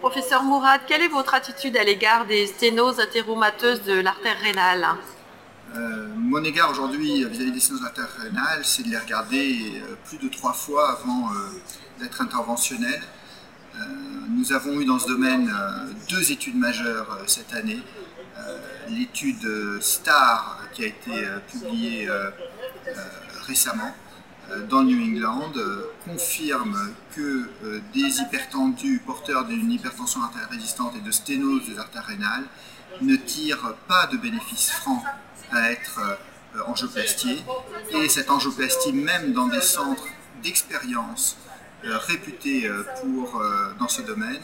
Professeur Mourad, quelle est votre attitude à l'égard des sténoses athéromateuses de l'artère rénale? Euh, Mon égard aujourd'hui vis-à-vis des l'artère rénale, c'est de les regarder euh, plus de trois fois avant euh, d'être interventionnel. nous avons eu dans ce domaine deux études majeures cette année. L'étude STAR qui a été publiée récemment dans New England euh, confirme que euh, des hypertendus porteurs d'une hypertension artérielle résistante et de sténose des artères rénales ne tirent pas de bénéfice franc à être angioplastiés. Et cette angioplastie, même dans des centres d'expérience réputés dans ce domaine,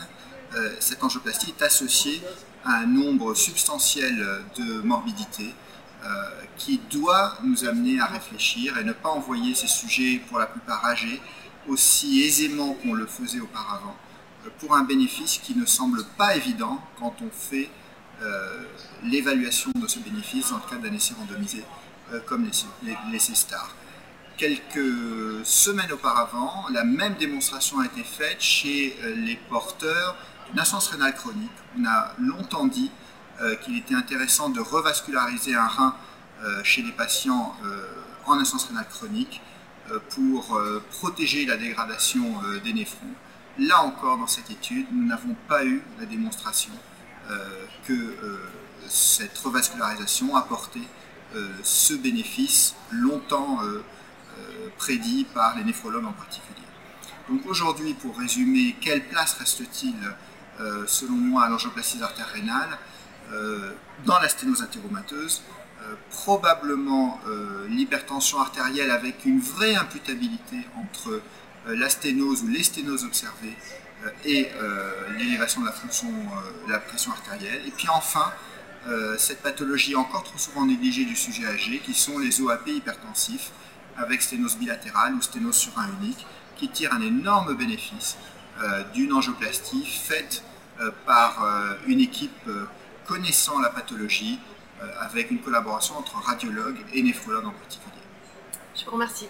cette angioplastie est associée à un nombre substantiel de morbidités euh, qui doit nous amener à réfléchir et ne pas envoyer ces sujets, pour la plupart âgés, aussi aisément qu'on le faisait auparavant, euh, pour un bénéfice qui ne semble pas évident quand on fait euh, l'évaluation de ce bénéfice dans le cadre d'un essai randomisé comme l'essai STAR. Quelques semaines auparavant, la même démonstration a été faite chez les porteurs d'une insuffisance rénale chronique. On a longtemps dit euh, qu'il était intéressant de revasculariser un rein euh, chez les patients euh, en insuffisance rénale chronique pour protéger la dégradation des néphrons. Là encore, dans cette étude, nous n'avons pas eu la démonstration que cette revascularisation apportait ce bénéfice longtemps prédit par les néphrologues en particulier. Donc aujourd'hui, pour résumer, quelle place reste-t-il, selon moi, à l'angioplastie artère rénale? euh, dans la sténose athéromateuse, euh, probablement euh, l'hypertension artérielle avec une vraie imputabilité entre la sténose ou les sténoses observées et l'élévation de la fonction de la pression artérielle. Et puis enfin, cette pathologie encore trop souvent négligée du sujet âgé, qui sont les OAP hypertensifs, avec sténose bilatérale ou sténose sur un unique, qui tirent un énorme bénéfice d'une angioplastie faite par une équipe connaissant la pathologie euh, avec une collaboration entre radiologues et néphrologues en particulier. Je vous remercie.